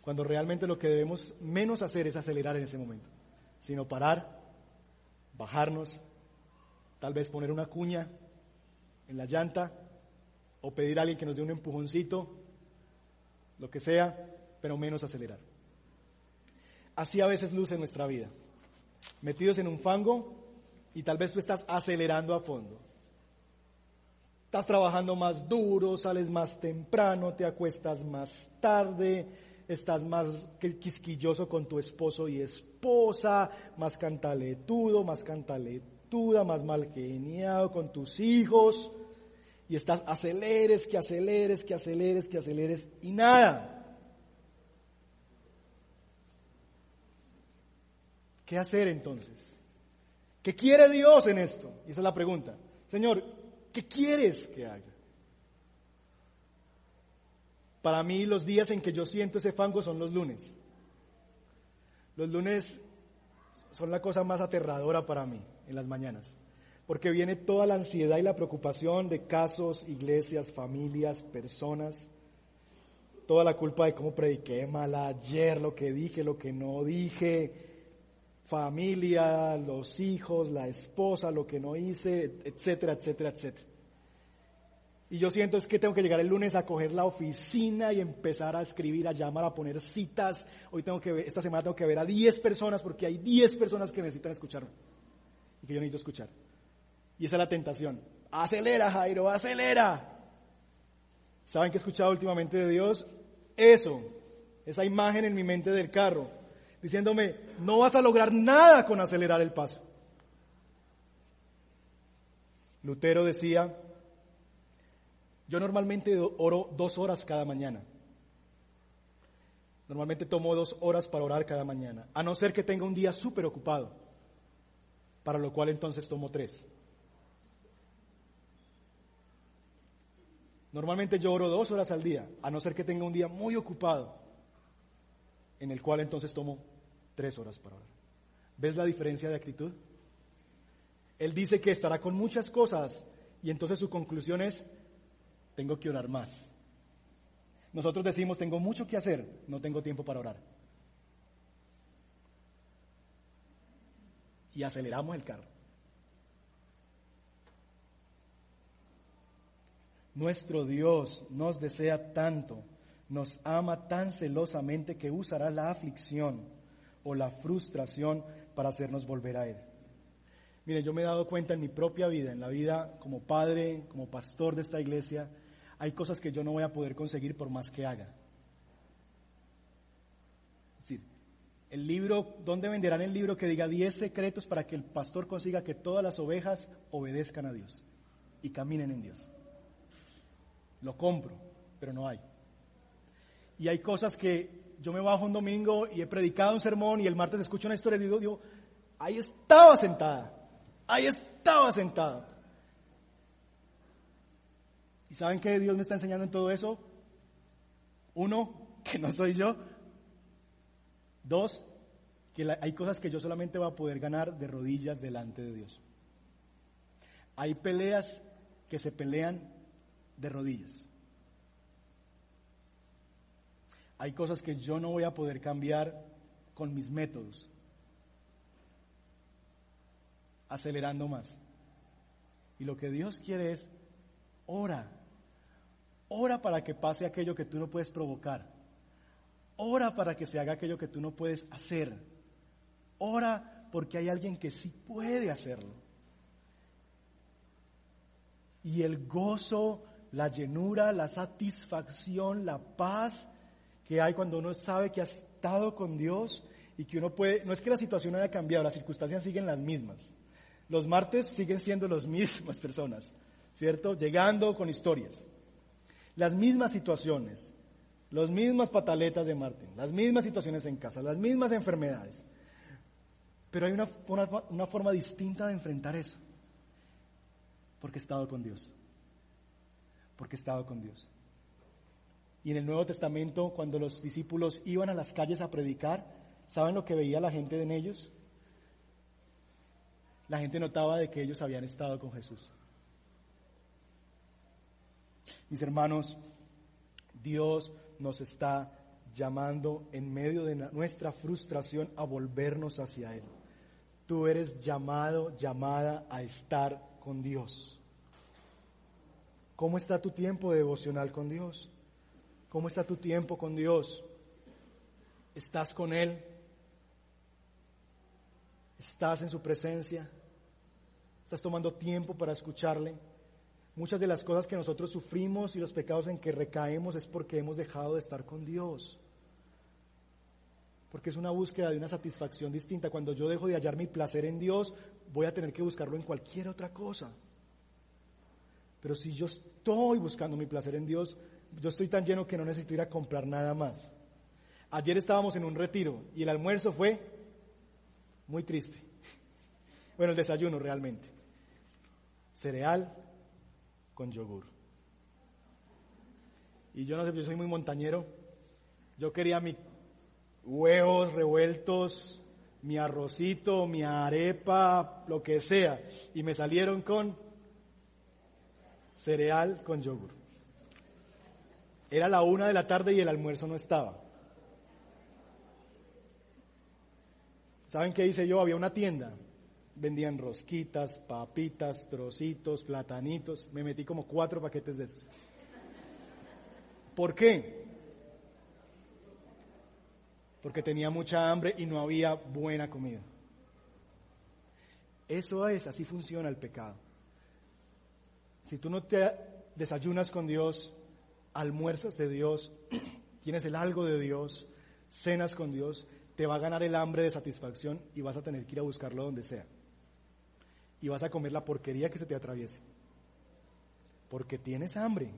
Speaker 1: Cuando realmente lo que debemos menos hacer es acelerar en ese momento, sino parar, bajarnos, tal vez poner una cuña en la llanta o pedir a alguien que nos dé un empujoncito, lo que sea, pero menos acelerar. Así a veces luce nuestra vida, metidos en un fango y tal vez tú estás acelerando a fondo. Estás trabajando más duro, sales más temprano, te acuestas más tarde, estás más quisquilloso con tu esposo y esposa, más cantaletudo, más cantaletuda, más mal geniado con tus hijos, y estás aceleres, que aceleres, que aceleres, que aceleres, y nada. ¿Qué hacer entonces? ¿Qué quiere Dios en esto? Y esa es la pregunta. Señor, ¿Qué quieres que haga? Para mí los días en que yo siento ese fango son los lunes. Los lunes son la cosa más aterradora para mí en las mañanas, porque viene toda la ansiedad y la preocupación de casos, iglesias, familias, personas, toda la culpa de cómo prediqué mal ayer, lo que dije, lo que no dije, familia, los hijos, la esposa, lo que no hice, etcétera, etcétera, etcétera. Y yo siento es que tengo que llegar el lunes a coger la oficina y empezar a escribir, a llamar, a poner citas. Hoy tengo que esta semana tengo que ver a 10 personas porque hay 10 personas que necesitan escucharme y que yo necesito escuchar. Y esa es la tentación. Acelera, Jairo, acelera. ¿Saben qué he escuchado últimamente de Dios? Eso, esa imagen en mi mente del carro diciéndome, no vas a lograr nada con acelerar el paso. Lutero decía, yo normalmente oro dos horas cada mañana. Normalmente tomo dos horas para orar cada mañana, a no ser que tenga un día súper ocupado, para lo cual entonces tomo tres. Normalmente yo oro dos horas al día, a no ser que tenga un día muy ocupado, en el cual entonces tomo tres horas para orar. ¿Ves la diferencia de actitud? Él dice que estará con muchas cosas y entonces su conclusión es, tengo que orar más. Nosotros decimos, tengo mucho que hacer, no tengo tiempo para orar. Y aceleramos el carro. Nuestro Dios nos desea tanto, nos ama tan celosamente que usará la aflicción o la frustración para hacernos volver a Él. Mire, yo me he dado cuenta en mi propia vida, en la vida como padre, como pastor de esta iglesia, hay cosas que yo no voy a poder conseguir por más que haga. Es decir, el libro, ¿dónde venderán el libro que diga 10 secretos para que el pastor consiga que todas las ovejas obedezcan a Dios y caminen en Dios? Lo compro, pero no hay. Y hay cosas que yo me bajo un domingo y he predicado un sermón y el martes escucho una historia y digo, digo ahí estaba sentada, ahí estaba sentada. ¿Y saben qué Dios me está enseñando en todo eso? Uno, que no soy yo. Dos, que hay cosas que yo solamente voy a poder ganar de rodillas delante de Dios. Hay peleas que se pelean de rodillas. Hay cosas que yo no voy a poder cambiar con mis métodos, acelerando más. Y lo que Dios quiere es, ora, ora para que pase aquello que tú no puedes provocar, ora para que se haga aquello que tú no puedes hacer, ora porque hay alguien que sí puede hacerlo. Y el gozo, la llenura, la satisfacción, la paz, que hay cuando uno sabe que ha estado con Dios y que uno puede, no es que la situación haya cambiado, las circunstancias siguen las mismas. Los martes siguen siendo las mismas personas, ¿cierto? Llegando con historias. Las mismas situaciones, las mismas pataletas de Martín, las mismas situaciones en casa, las mismas enfermedades. Pero hay una, una, una forma distinta de enfrentar eso. Porque he estado con Dios. Porque he estado con Dios. Y en el Nuevo Testamento, cuando los discípulos iban a las calles a predicar, ¿saben lo que veía la gente en ellos? La gente notaba de que ellos habían estado con Jesús. Mis hermanos, Dios nos está llamando en medio de nuestra frustración a volvernos hacia Él, Tú eres llamado, llamada a estar con Dios. ¿Cómo está tu tiempo devocional con Dios? ¿Cómo está tu tiempo con Dios? ¿Estás con Él? ¿Estás en su presencia? ¿Estás tomando tiempo para escucharle? Muchas de las cosas que nosotros sufrimos y los pecados en que recaemos es porque hemos dejado de estar con Dios. Porque es una búsqueda de una satisfacción distinta. Cuando yo dejo de hallar mi placer en Dios, voy a tener que buscarlo en cualquier otra cosa. Pero si yo estoy buscando mi placer en Dios, yo estoy tan lleno que no necesito ir a comprar nada más. Ayer estábamos en un retiro y el almuerzo fue muy triste. Bueno, el desayuno realmente. Cereal con yogur. Y yo no sé, yo soy muy montañero. Yo quería mi huevos revueltos, mi arrocito, mi arepa, lo que sea. Y me salieron con cereal con yogur. Era la una de la tarde y el almuerzo no estaba. ¿Saben qué hice yo? Había una tienda. Vendían rosquitas, papitas, trocitos, platanitos. Me metí como cuatro paquetes de esos. ¿Por qué? Porque tenía mucha hambre y no había buena comida. Eso es, así funciona el pecado. Si tú no te desayunas con Dios, almuerzas de Dios, tienes el algo de Dios, cenas con Dios, te va a ganar el hambre de satisfacción y vas a tener que ir a buscarlo donde sea. Y vas a comer la porquería que se te atraviese. Porque tienes hambre.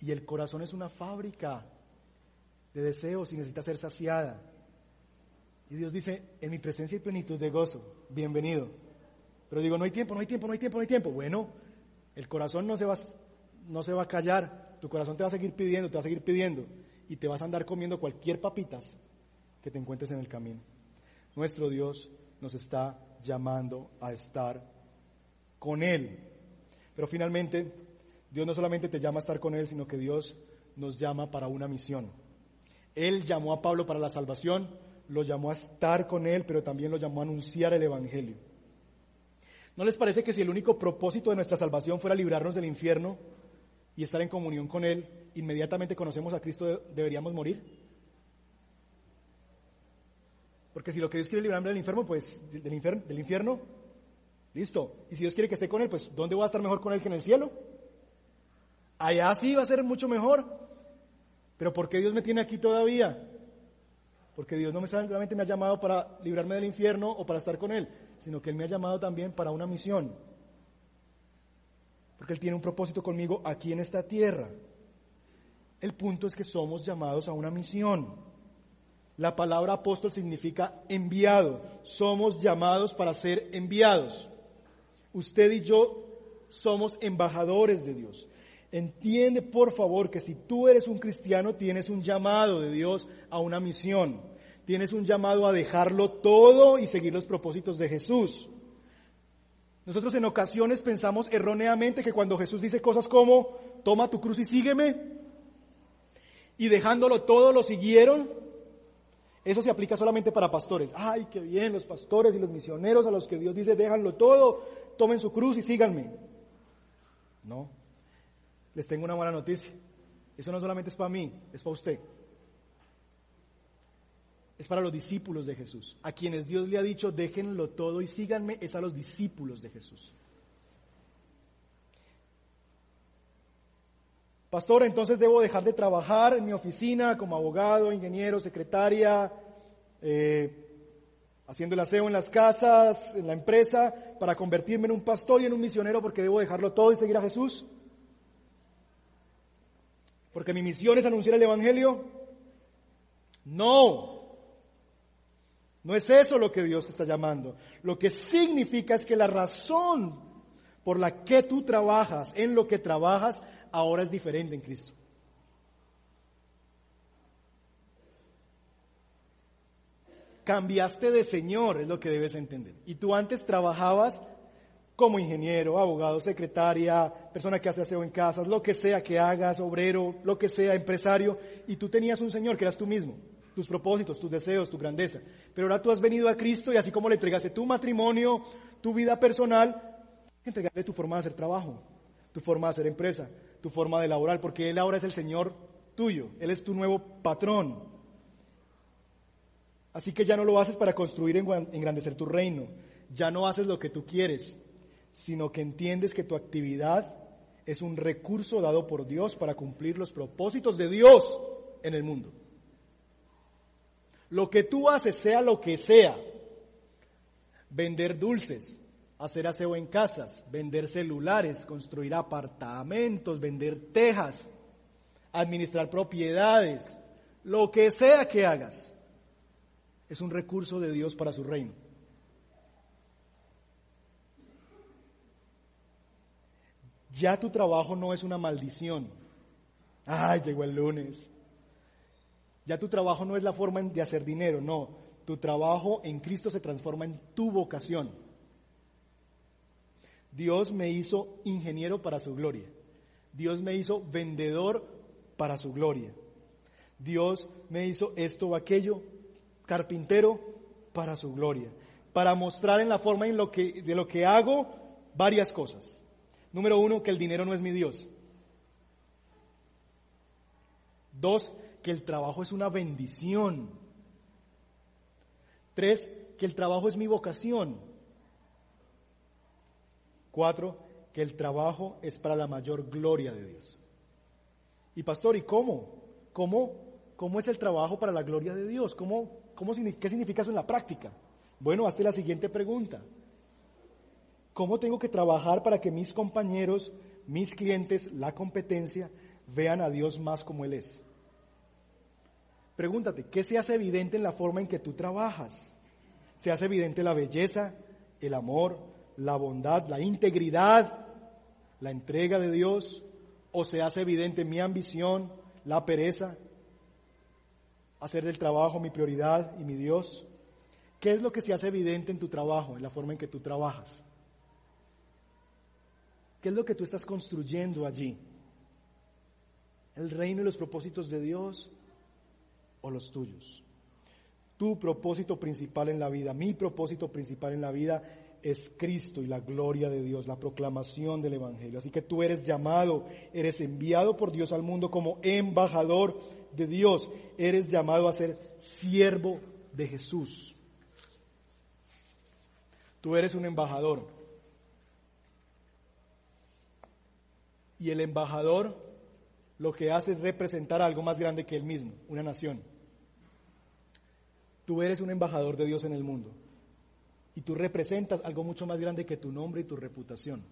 Speaker 1: Y el corazón es una fábrica de deseos y necesita ser saciada. Y Dios dice, en mi presencia y plenitud de gozo, bienvenido. Pero digo, no hay tiempo, no hay tiempo, no hay tiempo, no hay tiempo. Bueno, el corazón no se, va, no se va a callar, tu corazón te va a seguir pidiendo, te va a seguir pidiendo y te vas a andar comiendo cualquier papitas que te encuentres en el camino. Nuestro Dios nos está llamando a estar con Él. Pero finalmente, Dios no solamente te llama a estar con Él, sino que Dios nos llama para una misión. Él llamó a Pablo para la salvación, lo llamó a estar con Él, pero también lo llamó a anunciar el Evangelio. ¿No les parece que si el único propósito de nuestra salvación fuera librarnos del infierno y estar en comunión con Él, inmediatamente conocemos a Cristo, deberíamos morir? Porque si lo que Dios quiere es librarme del infierno, pues del infierno, del infierno, listo. Y si Dios quiere que esté con Él, pues ¿dónde voy a estar mejor con Él que en el cielo? Allá sí va a ser mucho mejor. Pero ¿por qué Dios me tiene aquí todavía? Porque Dios no me me ha llamado para librarme del infierno o para estar con Él sino que Él me ha llamado también para una misión. Porque Él tiene un propósito conmigo aquí en esta tierra. El punto es que somos llamados a una misión. La palabra apóstol significa enviado. Somos llamados para ser enviados. Usted y yo somos embajadores de Dios. Entiende por favor que si tú eres un cristiano tienes un llamado de Dios a una misión. Tienes un llamado a dejarlo todo y seguir los propósitos de Jesús. Nosotros en ocasiones pensamos erróneamente que cuando Jesús dice cosas como, toma tu cruz y sígueme, y dejándolo todo lo siguieron, eso se aplica solamente para pastores. Ay, qué bien, los pastores y los misioneros a los que Dios dice, déjanlo todo, tomen su cruz y síganme. No, les tengo una buena noticia. Eso no solamente es para mí, es para usted es para los discípulos de Jesús. A quienes Dios le ha dicho, déjenlo todo y síganme, es a los discípulos de Jesús. Pastor, entonces debo dejar de trabajar en mi oficina como abogado, ingeniero, secretaria, eh, haciendo el aseo en las casas, en la empresa, para convertirme en un pastor y en un misionero porque debo dejarlo todo y seguir a Jesús. Porque mi misión es anunciar el Evangelio. No, no es eso lo que Dios está llamando. Lo que significa es que la razón por la que tú trabajas en lo que trabajas ahora es diferente en Cristo. Cambiaste de Señor, es lo que debes entender. Y tú antes trabajabas como ingeniero, abogado, secretaria, persona que hace aseo en casas, lo que sea que hagas, obrero, lo que sea, empresario, y tú tenías un Señor que eras tú mismo. Tus propósitos, tus deseos, tu grandeza. Pero ahora tú has venido a Cristo y así como le entregaste tu matrimonio, tu vida personal, entregarle tu forma de hacer trabajo, tu forma de hacer empresa, tu forma de laborar, porque Él ahora es el Señor tuyo, Él es tu nuevo patrón. Así que ya no lo haces para construir, engrandecer tu reino, ya no haces lo que tú quieres, sino que entiendes que tu actividad es un recurso dado por Dios para cumplir los propósitos de Dios en el mundo. Lo que tú haces, sea lo que sea, vender dulces, hacer aseo en casas, vender celulares, construir apartamentos, vender tejas, administrar propiedades, lo que sea que hagas, es un recurso de Dios para su reino. Ya tu trabajo no es una maldición. Ay, llegó el lunes. Ya tu trabajo no es la forma de hacer dinero, no. Tu trabajo en Cristo se transforma en tu vocación. Dios me hizo ingeniero para su gloria. Dios me hizo vendedor para su gloria. Dios me hizo esto o aquello, carpintero para su gloria. Para mostrar en la forma en lo que, de lo que hago varias cosas. Número uno, que el dinero no es mi Dios. Dos, que el trabajo es una bendición. Tres, que el trabajo es mi vocación. Cuatro, que el trabajo es para la mayor gloria de Dios. Y pastor, ¿y cómo? ¿Cómo, cómo es el trabajo para la gloria de Dios? ¿Cómo, cómo, ¿Qué significa eso en la práctica? Bueno, hazte la siguiente pregunta. ¿Cómo tengo que trabajar para que mis compañeros, mis clientes, la competencia, vean a Dios más como Él es? Pregúntate, ¿qué se hace evidente en la forma en que tú trabajas? ¿Se hace evidente la belleza, el amor, la bondad, la integridad, la entrega de Dios? ¿O se hace evidente mi ambición, la pereza, hacer del trabajo mi prioridad y mi Dios? ¿Qué es lo que se hace evidente en tu trabajo, en la forma en que tú trabajas? ¿Qué es lo que tú estás construyendo allí? ¿El reino y los propósitos de Dios o los tuyos? Tu propósito principal en la vida, mi propósito principal en la vida es Cristo y la gloria de Dios, la proclamación del Evangelio. Así que tú eres llamado, eres enviado por Dios al mundo como embajador de Dios, eres llamado a ser siervo de Jesús. Tú eres un embajador. Y el embajador lo que hace es representar algo más grande que él mismo, una nación. Tú eres un embajador de Dios en el mundo. Y tú representas algo mucho más grande que tu nombre y tu reputación.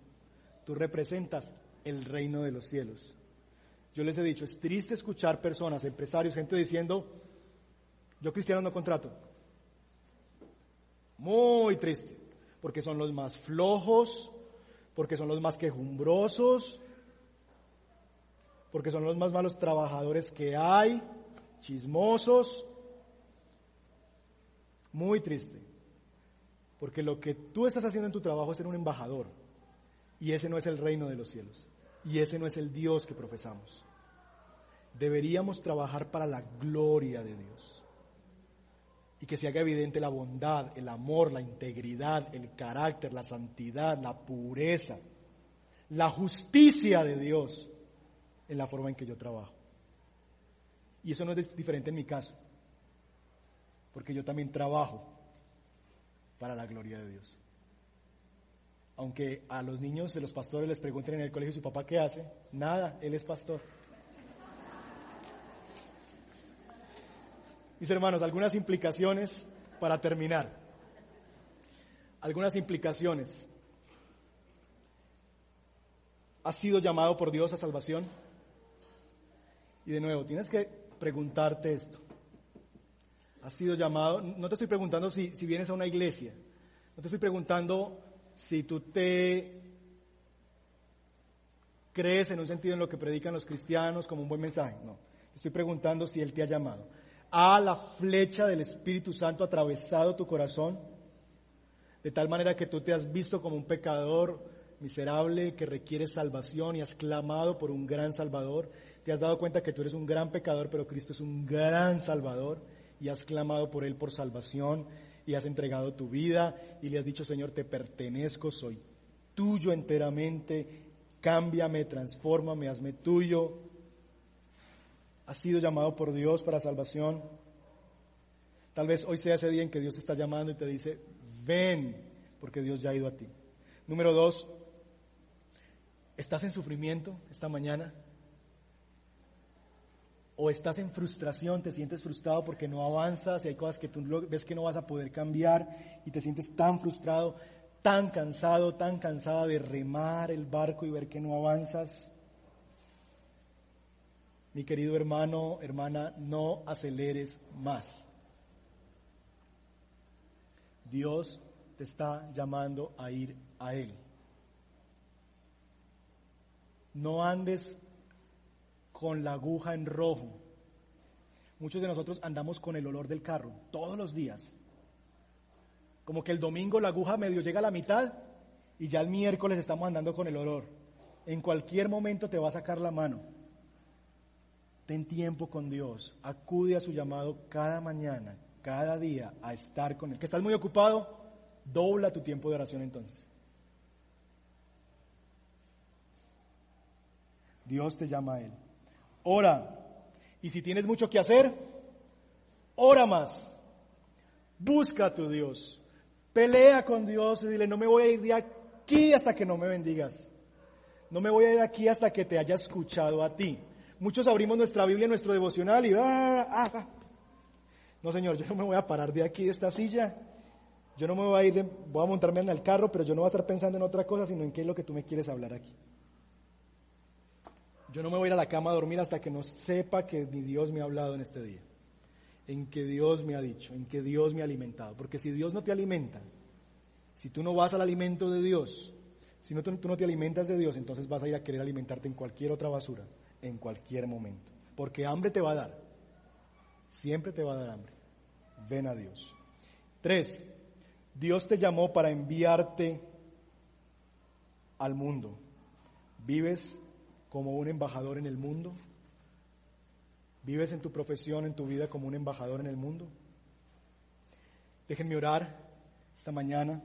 Speaker 1: Tú representas el reino de los cielos. Yo les he dicho, es triste escuchar personas, empresarios, gente diciendo, yo cristiano no contrato. Muy triste, porque son los más flojos, porque son los más quejumbrosos, porque son los más malos trabajadores que hay, chismosos. Muy triste, porque lo que tú estás haciendo en tu trabajo es ser un embajador, y ese no es el reino de los cielos, y ese no es el Dios que profesamos. Deberíamos trabajar para la gloria de Dios. Y que se haga evidente la bondad, el amor, la integridad, el carácter, la santidad, la pureza, la justicia de Dios en la forma en que yo trabajo. Y eso no es diferente en mi caso, porque yo también trabajo para la gloria de Dios. Aunque a los niños de los pastores les pregunten en el colegio su papá qué hace, nada, él es pastor. Mis hermanos, algunas implicaciones para terminar. Algunas implicaciones. ¿Has sido llamado por Dios a salvación? Y de nuevo, tienes que preguntarte esto. Has sido llamado, no te estoy preguntando si, si vienes a una iglesia, no te estoy preguntando si tú te crees en un sentido en lo que predican los cristianos como un buen mensaje, no. Estoy preguntando si Él te ha llamado. ¿Ha la flecha del Espíritu Santo atravesado tu corazón? De tal manera que tú te has visto como un pecador miserable que requiere salvación y has clamado por un gran Salvador te has dado cuenta que tú eres un gran pecador, pero Cristo es un gran Salvador y has clamado por Él por salvación y has entregado tu vida y le has dicho, Señor, te pertenezco, soy tuyo enteramente, cámbiame, transfórmame, hazme tuyo. Has sido llamado por Dios para salvación. Tal vez hoy sea ese día en que Dios te está llamando y te dice, ven, porque Dios ya ha ido a ti. Número dos, ¿estás en sufrimiento esta mañana? ¿O estás en frustración, te sientes frustrado porque no avanzas y hay cosas que tú ves que no vas a poder cambiar y te sientes tan frustrado, tan cansado, tan cansada de remar el barco y ver que no avanzas? Mi querido hermano, hermana, no aceleres más. Dios te está llamando a ir a Él. No andes con la aguja en rojo. Muchos de nosotros andamos con el olor del carro todos los días. Como que el domingo la aguja medio llega a la mitad y ya el miércoles estamos andando con el olor. En cualquier momento te va a sacar la mano. Ten tiempo con Dios. Acude a su llamado cada mañana, cada día a estar con Él. ¿Que estás muy ocupado? Dobla tu tiempo de oración entonces. Dios te llama a Él. Ora. Y si tienes mucho que hacer, ora más. Busca a tu Dios. Pelea con Dios y dile, no me voy a ir de aquí hasta que no me bendigas. No me voy a ir aquí hasta que te haya escuchado a ti. Muchos abrimos nuestra Biblia, nuestro devocional y... Ah, ah, ah. No, Señor, yo no me voy a parar de aquí, de esta silla. Yo no me voy a ir, voy a montarme en el carro, pero yo no voy a estar pensando en otra cosa, sino en qué es lo que tú me quieres hablar aquí. Yo no me voy a ir a la cama a dormir hasta que no sepa que mi Dios me ha hablado en este día, en que Dios me ha dicho, en que Dios me ha alimentado. Porque si Dios no te alimenta, si tú no vas al alimento de Dios, si no, tú, no te alimentas de Dios, entonces vas a ir a querer alimentarte en cualquier otra basura, en cualquier momento. Porque hambre te va a dar. Siempre te va a dar hambre. Ven a Dios. Tres, Dios te llamó para enviarte al mundo. ¿Vives como un embajador en el mundo? ¿Vives en tu profesión, en tu vida como un embajador en el mundo? Déjenme orar esta mañana.